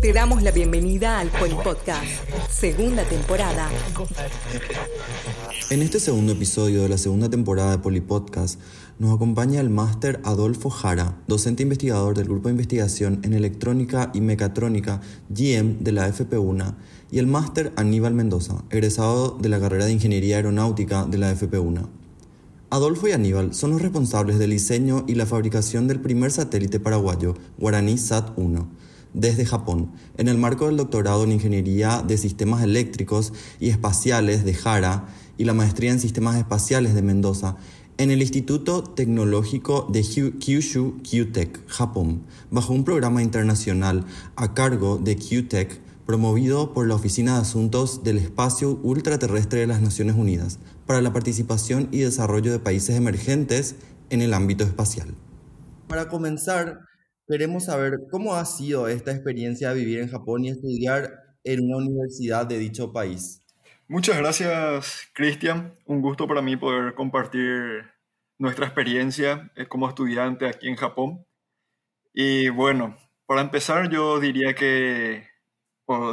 te damos la bienvenida al Poli Podcast, segunda temporada. En este segundo episodio de la segunda temporada de Polipodcast nos acompaña el máster Adolfo Jara, docente investigador del Grupo de Investigación en Electrónica y Mecatrónica GM de la FP1, y el máster Aníbal Mendoza, egresado de la carrera de Ingeniería Aeronáutica de la FP1. Adolfo y Aníbal son los responsables del diseño y la fabricación del primer satélite paraguayo, Guaraní Sat-1, desde Japón, en el marco del doctorado en Ingeniería de Sistemas Eléctricos y Espaciales de Jara y la maestría en Sistemas Espaciales de Mendoza, en el Instituto Tecnológico de Kyushu QTech, Japón, bajo un programa internacional a cargo de QTech promovido por la Oficina de Asuntos del Espacio Ultraterrestre de las Naciones Unidas para la participación y desarrollo de países emergentes en el ámbito espacial. Para comenzar, queremos saber cómo ha sido esta experiencia de vivir en Japón y estudiar en una universidad de dicho país. Muchas gracias, Cristian. Un gusto para mí poder compartir nuestra experiencia eh, como estudiante aquí en Japón. Y bueno, para empezar yo diría que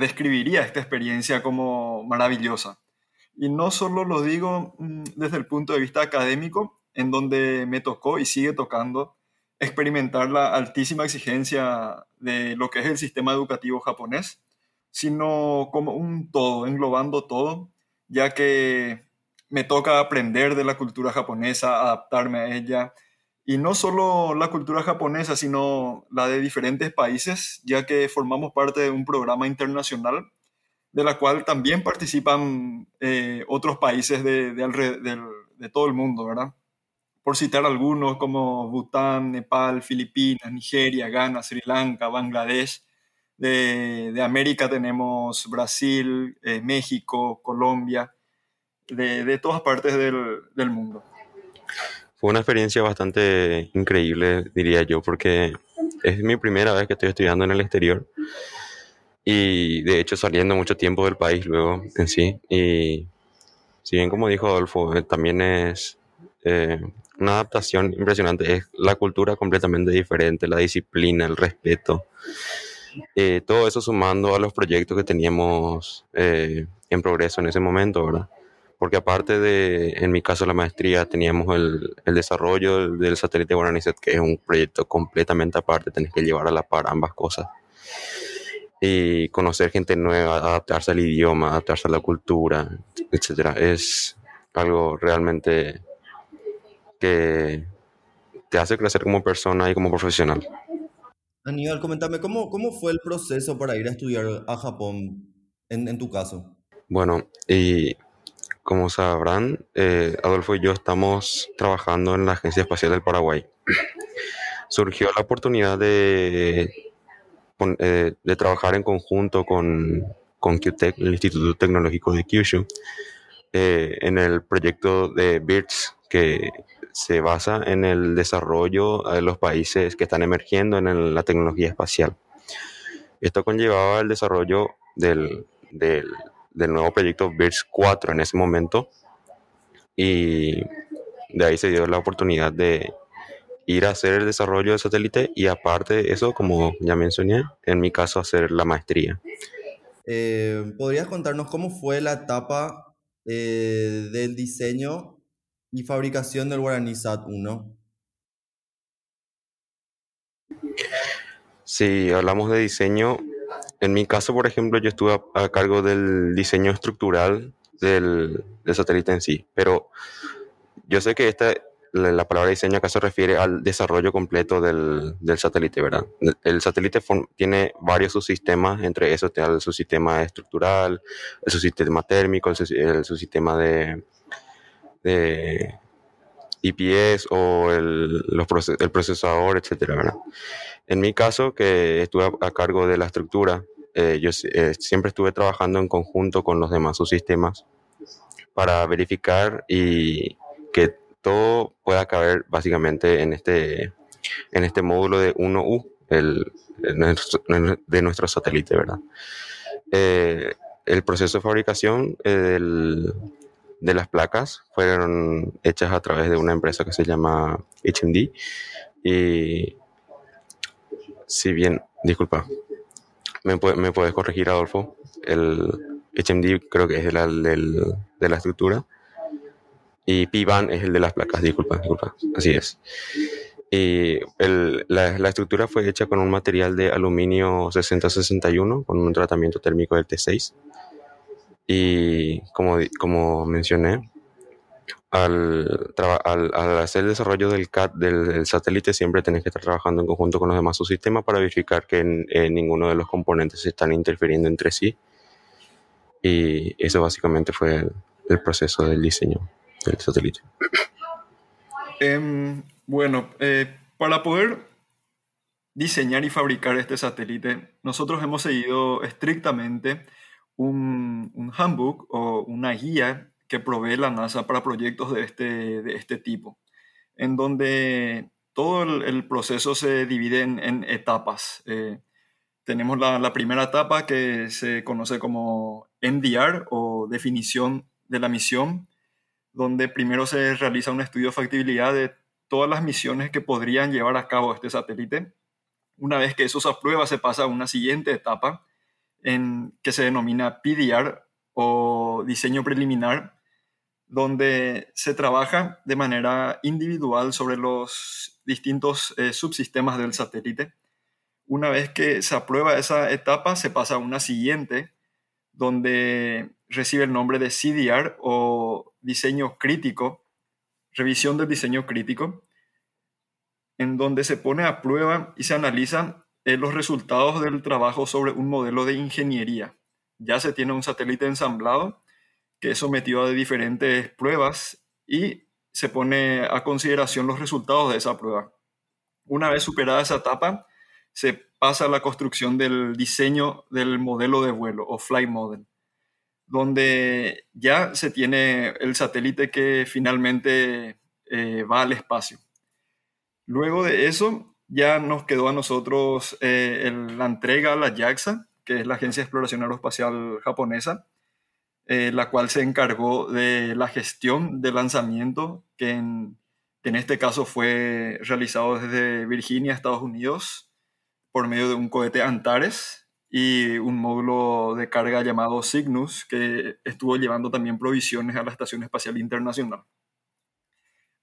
describiría esta experiencia como maravillosa. Y no solo lo digo mm, desde el punto de vista académico, en donde me tocó y sigue tocando experimentar la altísima exigencia de lo que es el sistema educativo japonés, sino como un todo, englobando todo, ya que me toca aprender de la cultura japonesa, adaptarme a ella, y no solo la cultura japonesa, sino la de diferentes países, ya que formamos parte de un programa internacional de la cual también participan eh, otros países de, de, todo el mundo, ¿verdad? Por citar algunos como Bután, Nepal, Filipinas, Nigeria, Ghana, Sri Lanka, Bangladesh. De, América tenemos Brasil, eh, México, Colombia, de, todas partes del, del mundo. Fue una experiencia bastante increíble, diría yo, porque es mi primera vez que estoy estudiando en el exterior y de hecho saliendo mucho tiempo del país luego en sí. Y si bien como dijo Adolfo, eh, también es eh, una adaptación impresionante, es la cultura completamente diferente, la disciplina, el respeto. Eh, todo eso sumando a los proyectos que teníamos en progreso en ese momento, ¿verdad? porque aparte de, en mi caso, la maestría, teníamos el, el desarrollo del, satélite Guaraníset, que es un proyecto completamente aparte, tenés que llevar a la par ambas cosas. Y conocer gente nueva, adaptarse al idioma, adaptarse a la cultura, etcétera, es algo realmente que te hace crecer como persona y como profesional. Aníbal, coméntame, ¿cómo, cómo fue el proceso para ir a estudiar a Japón en, en tu caso? Bueno, y como sabrán, eh, Adolfo y yo estamos trabajando en la Agencia Espacial del Paraguay. Surgió la oportunidad de, eh, de trabajar en conjunto con, con QTech, el Instituto Tecnológico de Kyushu, eh, en el proyecto de BIRDS, que se basa en el desarrollo de los países que están emergiendo en la tecnología espacial. Esto conllevaba el desarrollo del, del del nuevo proyecto BIRS 4 en ese momento. Y de ahí se dio la oportunidad de ir a hacer el desarrollo del satélite y aparte de eso, como ya mencioné, en mi caso hacer la maestría. Eh, ¿Podrías contarnos cómo fue la etapa eh, del diseño y fabricación del Guaraní Sat 1? Si hablamos de diseño, en mi caso, por ejemplo, yo estuve a, cargo del diseño estructural del, satélite en sí, pero yo sé que esta, la, palabra diseño acá se refiere al desarrollo completo del, satélite, ¿verdad? El satélite tiene varios subsistemas, entre esos está el subsistema estructural, el subsistema térmico, el, subsistema de, de, IPS o el, los el procesador, etcétera, ¿verdad? En mi caso, que estuve a, cargo de la estructura, eh, yo eh, siempre estuve trabajando en conjunto con los demás subsistemas para verificar y que todo pueda caber básicamente en este, en este módulo de 1U, el, de nuestro satélite, ¿verdad? Eh, el proceso de fabricación del, de las placas fueron hechas a través de una empresa que se llama HMD. Y si bien, disculpa, ¿me, ¿me puedes corregir, Adolfo? El HMD creo que es el, de la estructura. Y PIVAN es el de las placas, disculpa, disculpa. Así es. Y el, la, la, estructura fue hecha con un material de aluminio 6061 con un tratamiento térmico del T6 y como, como mencioné, al, al, hacer el desarrollo del CAT del, satélite siempre tenés que estar trabajando en conjunto con los demás subsistemas para verificar que ninguno de los componentes se están interfiriendo entre sí. Y eso básicamente fue el, proceso del diseño del satélite. Em, bueno, eh, para poder diseñar y fabricar este satélite, nosotros hemos seguido estrictamente un, handbook o una guía que provee la NASA para proyectos de este, de este tipo, en donde todo el, proceso se divide en, etapas. Eh, tenemos la, la, primera etapa que se conoce como NDR o definición de la misión, donde primero se realiza un estudio de factibilidad de todas las misiones que podrían llevar a cabo este satélite. Una vez que eso se aprueba, se pasa a una siguiente etapa, en, que se denomina PDR o diseño preliminar, donde se trabaja de manera individual sobre los distintos eh, subsistemas del satélite. Una vez que se aprueba esa etapa, se pasa a una siguiente, donde recibe el nombre de CDR o diseño crítico, revisión del diseño crítico, en donde se pone a prueba y se analizan los resultados del trabajo sobre un modelo de ingeniería. Ya se tiene un satélite ensamblado que es sometido a diferentes pruebas y se pone a consideración los resultados de esa prueba. Una vez superada esa etapa, se pasa la construcción del diseño del modelo de vuelo o flight model, donde ya se tiene el satélite que finalmente eh, va al espacio. Luego de eso, ya nos quedó a nosotros eh, la entrega a la JAXA, que es la Agencia de Exploración Aeroespacial Japonesa, eh, la cual se encargó de la gestión del lanzamiento, que en este caso fue realizado desde Virginia, Estados Unidos, por medio de un cohete Antares y un módulo de carga llamado Cygnus, que estuvo llevando también provisiones a la Estación Espacial Internacional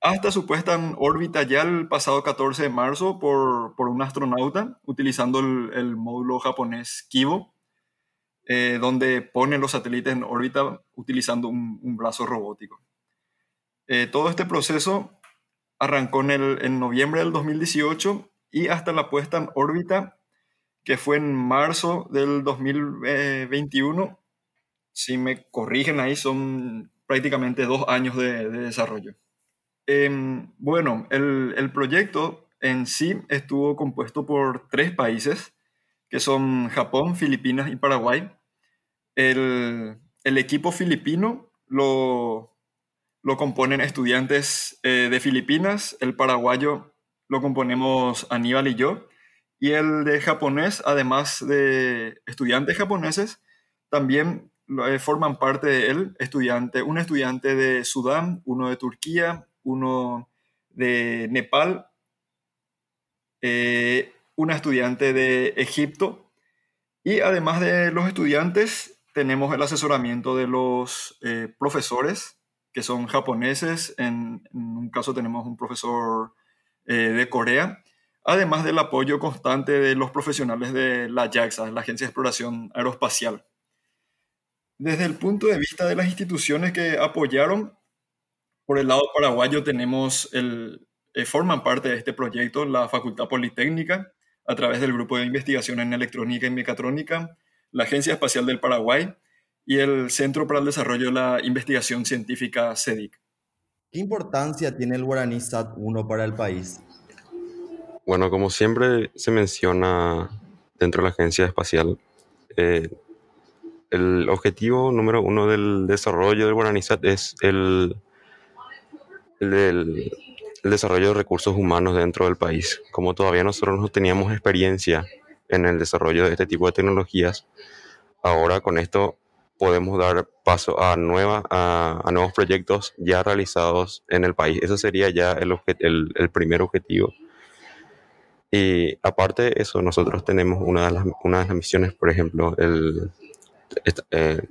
hasta su puesta en órbita ya el pasado 14 de marzo por, por un astronauta utilizando el, el módulo japonés Kibo, eh, donde pone los satélites en órbita utilizando un, un brazo robótico. Eh, todo este proceso arrancó en, el, en noviembre del 2018 y hasta la puesta en órbita, que fue en marzo del 2021. Si me corrigen ahí, son prácticamente dos años de, de desarrollo. Em, bueno, el, proyecto en sí estuvo compuesto por tres países, que son Japón, Filipinas y Paraguay. El, equipo filipino lo, lo componen estudiantes eh, de Filipinas, el paraguayo lo componemos Aníbal y yo, y el de japonés, además de estudiantes japoneses, también eh, forman parte de él. Estudiante, un estudiante de Sudán, uno de Turquía, uno de Nepal, eh, una estudiante de Egipto. Y además de los estudiantes tenemos el asesoramiento de los eh, profesores que son japoneses, en, un caso tenemos un profesor eh, de Corea, además del apoyo constante de los profesionales de la JAXA, la Agencia de Exploración Aeroespacial. Desde el punto de vista de las instituciones que apoyaron, por el lado paraguayo tenemos el, eh, forman parte de este proyecto la Facultad Politécnica a través del Grupo de Investigación en Electrónica y Mecatrónica, la Agencia Espacial del Paraguay y el Centro para el Desarrollo de la Investigación Científica CEDIC. ¿Qué importancia tiene el guaraní SAT-1 para el país? Bueno, como siempre se menciona dentro de la agencia espacial, eh, el objetivo número uno del desarrollo del Guaranísat es el, el, el, desarrollo de recursos humanos dentro del país. Como todavía nosotros no teníamos experiencia en el desarrollo de este tipo de tecnologías, ahora con esto podemos dar paso a, nueva, a, a nuevos proyectos ya realizados en el país. Eso sería ya el, el, el primer objetivo. Y aparte de eso, nosotros tenemos una de las, una de las misiones, por ejemplo, el, eh,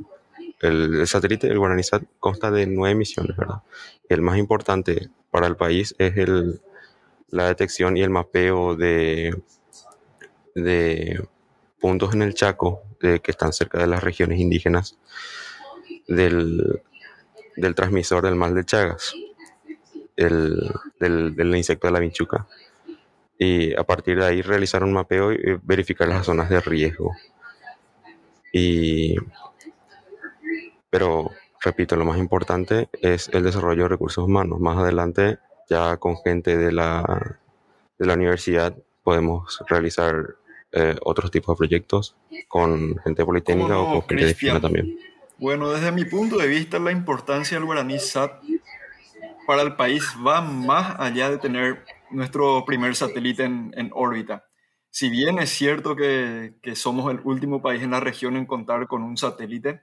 el, satélite del Guaranísat consta de nueve misiones, ¿verdad? El más importante para el país es el, la detección y el mapeo de, de puntos en el Chaco de, que están cerca de las regiones indígenas del, del transmisor del mal de Chagas, el, del, del insecto de la vinchuca. Y a partir de ahí realizar un mapeo y verificar las zonas de riesgo. Y pero, repito, lo más importante es el desarrollo de recursos humanos. Más adelante, ya con gente de la, de la universidad, podemos realizar eh, otros tipos de proyectos con gente politécnica no, o con gente de esquina también. Bueno, desde mi punto de vista, la importancia del guaraní SAT para el país va más allá de tener nuestro primer satélite en, en órbita. Si bien es cierto que, que, somos el último país en la región en contar con un satélite,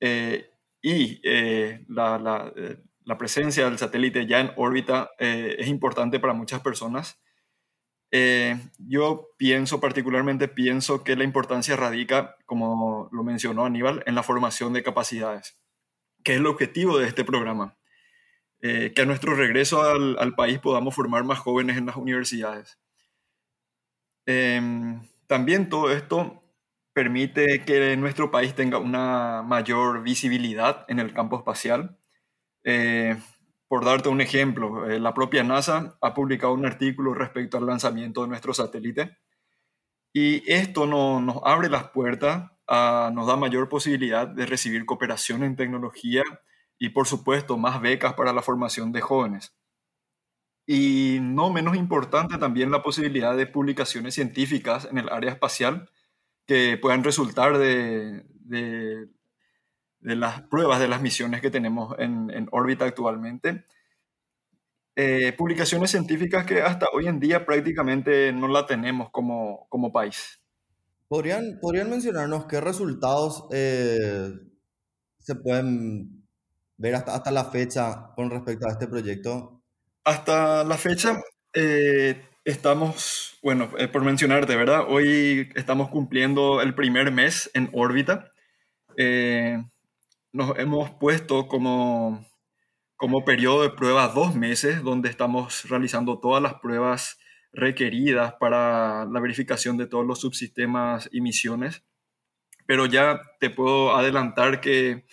eh, y eh, la, la, eh, la, presencia del satélite ya en órbita es importante para muchas personas. Yo pienso, particularmente pienso que la importancia radica, como lo mencionó Aníbal, en la formación de capacidades, que es el objetivo de este programa. que a nuestro regreso al, al, país podamos formar más jóvenes en las universidades. Em, también todo esto permite que nuestro país tenga una mayor visibilidad en el campo espacial. Eh, por darte un ejemplo, eh, la propia NASA ha publicado un artículo respecto al lanzamiento de nuestro satélite y esto no, nos abre las puertas, a, nos da mayor posibilidad de recibir cooperación en tecnología y por supuesto más becas para la formación de jóvenes. Y no menos importante también la posibilidad de publicaciones científicas en el área espacial que puedan resultar de, de, las pruebas de las misiones que tenemos en, en órbita actualmente. Eh, publicaciones científicas que hasta hoy en día prácticamente no la tenemos como, como país. ¿Podrían, ¿Podrían mencionarnos qué resultados eh, se pueden ver hasta, hasta la fecha con respecto a este proyecto? Hasta la fecha, eh, Estamos, bueno, eh, por mencionarte, ¿verdad? Hoy estamos cumpliendo el primer mes en órbita. Eh, nos hemos puesto como, como periodo de prueba dos meses, donde estamos realizando todas las pruebas requeridas para la verificación de todos los subsistemas y misiones. Pero ya te puedo adelantar que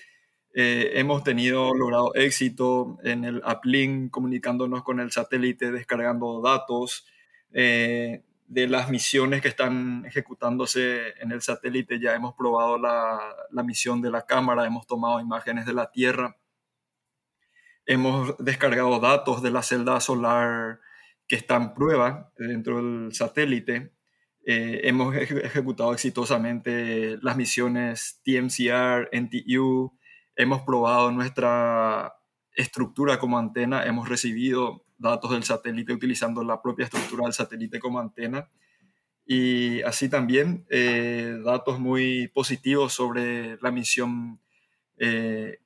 eh, hemos tenido logrado éxito en el uplink, comunicándonos con el satélite, descargando datos, eh, de las misiones que están ejecutándose en el satélite. Ya hemos probado la, la, misión de la cámara, hemos tomado imágenes de la Tierra, hemos descargado datos de la celda solar que está en prueba dentro del satélite. Eh, hemos ejecutado exitosamente las misiones TMCR, NTU, hemos probado nuestra estructura como antena, hemos recibido datos del satélite utilizando la propia estructura del satélite como antena. Y así también eh, datos muy positivos sobre la misión eh,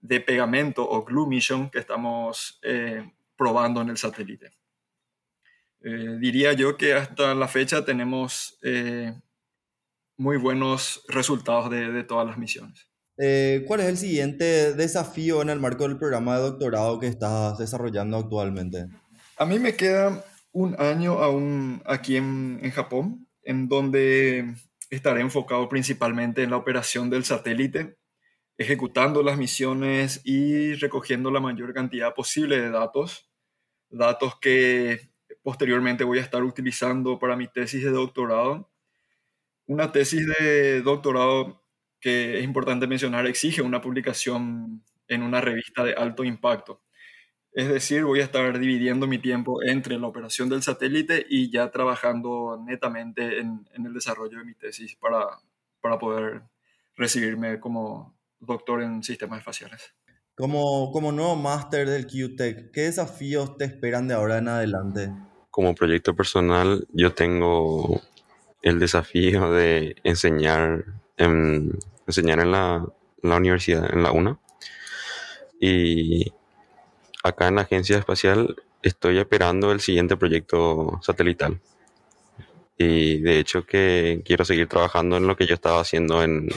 de pegamento o glue mission que estamos eh, probando en el satélite. diría yo que hasta la fecha tenemos muy buenos resultados de, de todas las misiones. Eh, ¿Cuál es el siguiente desafío en el marco del programa de doctorado que estás desarrollando actualmente? A mí me queda un año aún aquí en, en Japón, en donde estaré enfocado principalmente en la operación del satélite, ejecutando las misiones y recogiendo la mayor cantidad posible de datos, datos que posteriormente voy a estar utilizando para mi tesis de doctorado. Una tesis de doctorado que es importante mencionar, exige una publicación en una revista de alto impacto. Es decir, voy a estar dividiendo mi tiempo entre la operación del satélite y ya trabajando netamente en, el desarrollo de mi tesis para, para poder recibirme como doctor en sistemas espaciales. Como, como nuevo máster del QTech, ¿qué desafíos te esperan de ahora en adelante? Como proyecto personal, yo tengo el desafío de enseñar en, enseñar en la, la universidad, en la UNA. Y acá en la agencia espacial estoy esperando el siguiente proyecto satelital. Y de hecho que quiero seguir trabajando en lo que yo estaba haciendo en,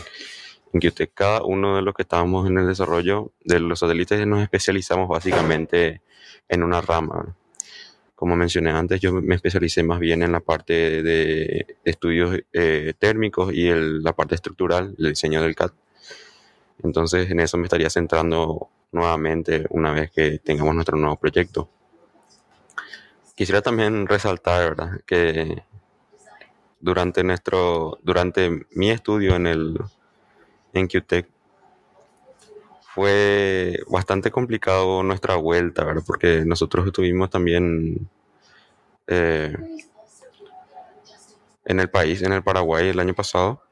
en Cada uno de los que estábamos en el desarrollo de los satélites nos especializamos básicamente en una rama. Como mencioné antes, yo me especialicé más bien en la parte de estudios eh, térmicos y la parte estructural, el diseño del CAD. Entonces en eso me estaría centrando nuevamente una vez que tengamos nuestro nuevo proyecto. Quisiera también resaltar que durante nuestro durante mi estudio en el en QTech fue bastante complicado nuestra vuelta, ¿verdad? Porque nosotros estuvimos también eh, en el país, en el Paraguay, el año pasado.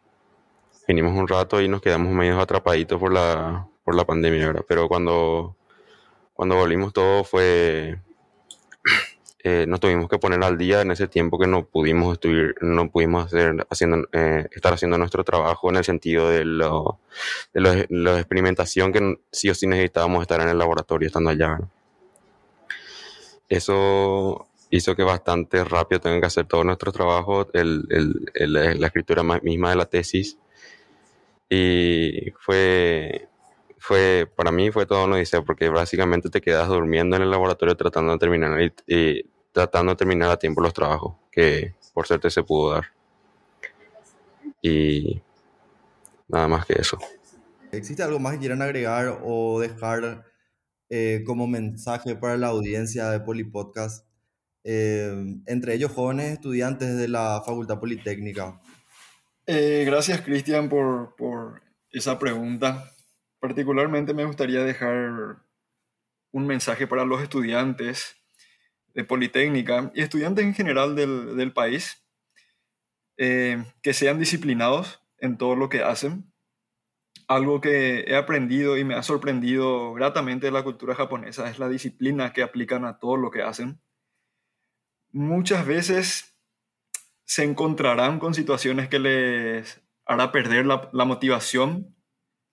Vinimos un rato y nos quedamos medio atrapaditos por la, por la pandemia, ¿verdad? Pero cuando, cuando volvimos todo fue eh, nos tuvimos que poner al día en ese tiempo que no pudimos estudiar, no pudimos hacer, haciendo, eh, estar haciendo nuestro trabajo en el sentido de, lo, de la experimentación que sí o sí necesitábamos estar en el laboratorio estando allá. Eso hizo que bastante rápido tengan que hacer todo nuestro trabajo, el, el, la escritura misma de la tesis. Y fue fue, para mí fue todo una odisea porque básicamente te quedas durmiendo en el laboratorio tratando de terminar y, tratando de terminar a tiempo los trabajos que por suerte se pudo dar. Y nada más que eso. ¿Existe algo más que quieran agregar o dejar eh, como mensaje para la audiencia de Polipodcast? Eh, entre ellos jóvenes estudiantes de la Facultad Politécnica. Eh, gracias, Cristian, por, por esa pregunta. Particularmente me gustaría dejar un mensaje para los estudiantes de Politécnica y estudiantes en general del, país, eh, que sean disciplinados en todo lo que hacen. Algo que he aprendido y me ha sorprendido gratamente de la cultura japonesa es la disciplina que aplican a todo lo que hacen. Muchas veces se encontrarán con situaciones que les hará perder la, la motivación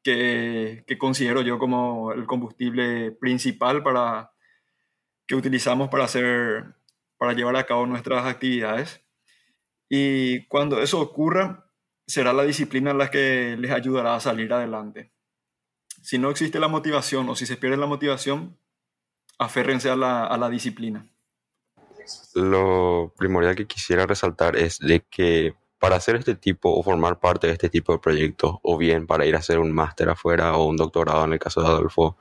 que, considero yo como el combustible principal para, que utilizamos para, hacer, para llevar a cabo nuestras actividades. Y cuando eso ocurra, será la disciplina la que les ayudará a salir adelante. Si no existe la motivación o si se pierde la motivación, aférrense a la, a la disciplina. Lo primordial que quisiera resaltar es de que para hacer este tipo o formar parte de este tipo de proyectos, o bien para ir a hacer un máster afuera o un doctorado en el caso de Adolfo,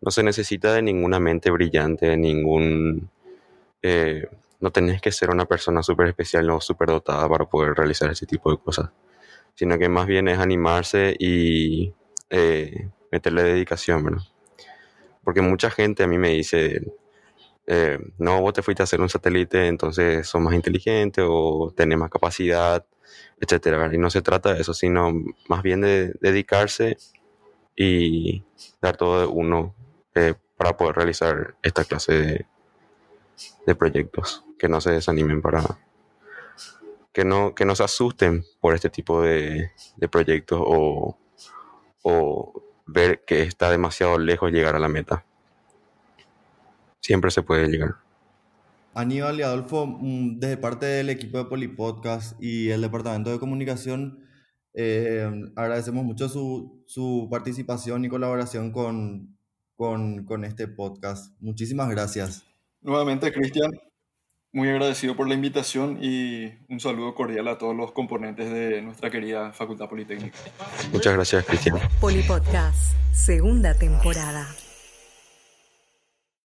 no se necesita de ninguna mente brillante, de ningún... Eh, no tenés que ser una persona súper especial o súper dotada para poder realizar ese tipo de cosas, sino que más bien es animarse y eh, meterle dedicación, ¿verdad? Porque mucha gente a mí me dice, eh, no, vos te fuiste a hacer un satélite, entonces sos más inteligente o tenés más capacidad, etcétera. Y no se trata de eso, sino más bien de dedicarse y dar todo de uno eh, para poder realizar esta clase de, proyectos. Que no se desanimen para. Que no, que no se asusten por este tipo de, de proyectos o, o ver que está demasiado lejos llegar a la meta siempre se puede llegar. Aníbal y Adolfo, mm, desde parte del equipo de Polipodcast y el departamento de comunicación, eh, agradecemos mucho su, su, participación y colaboración con, con, con este podcast. Muchísimas gracias. Nuevamente, Cristian, muy agradecido por la invitación y un saludo cordial a todos los componentes de nuestra querida Facultad Politécnica. Muchas gracias, Cristian. Polipodcast, segunda temporada.